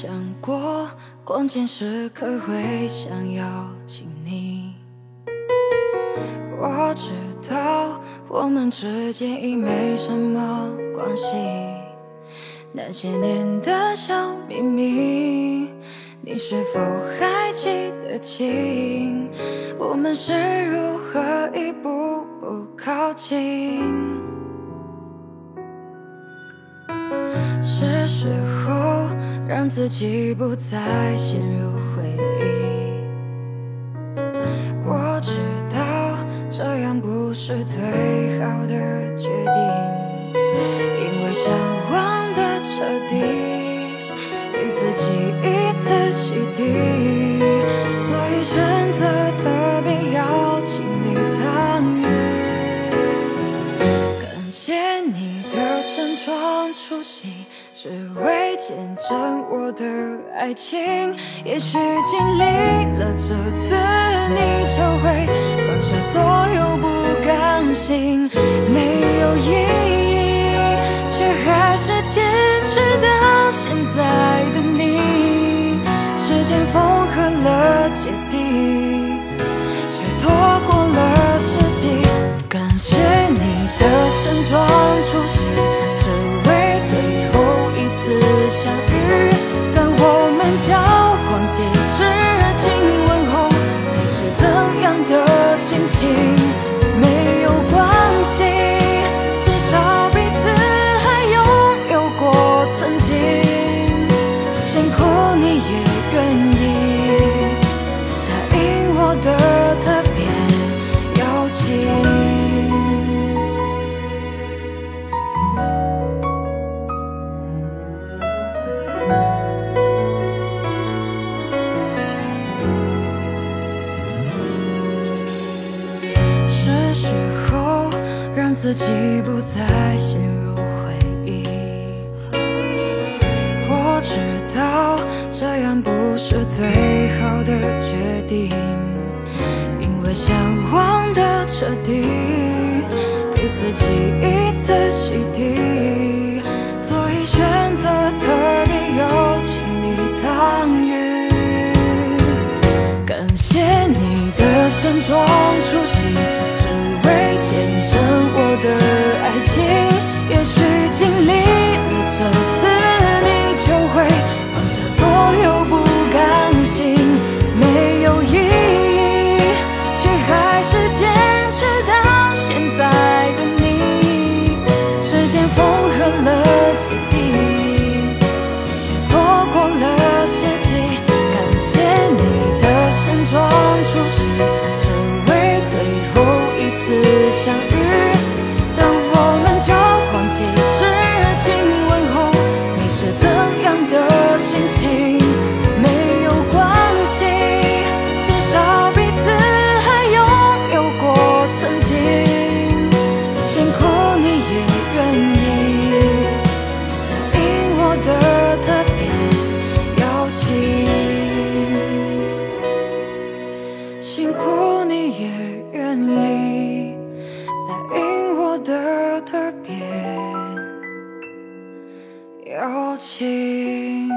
想过关键时刻会想要亲你。我知道我们之间已没什么关系，那些年的小秘密，你是否还记得清？我们是如何一步步靠近？是时候让自己不再陷入回忆。我知道这样不是最好的决定，因为想忘得彻底，给自己一次洗涤，你的盛装出席，只为见证我的爱情。也许经历了这次，你就会放下所有不甘心，没有意义，却还是坚持到现在的你。时间缝合了芥蒂。的让自己不再陷入回忆。我知道这样不是最好的决定，因为想忘得彻底，给自己一次洗涤，所以选择特别邀请你参与。感谢你的盛装出席，间缝合特别邀请。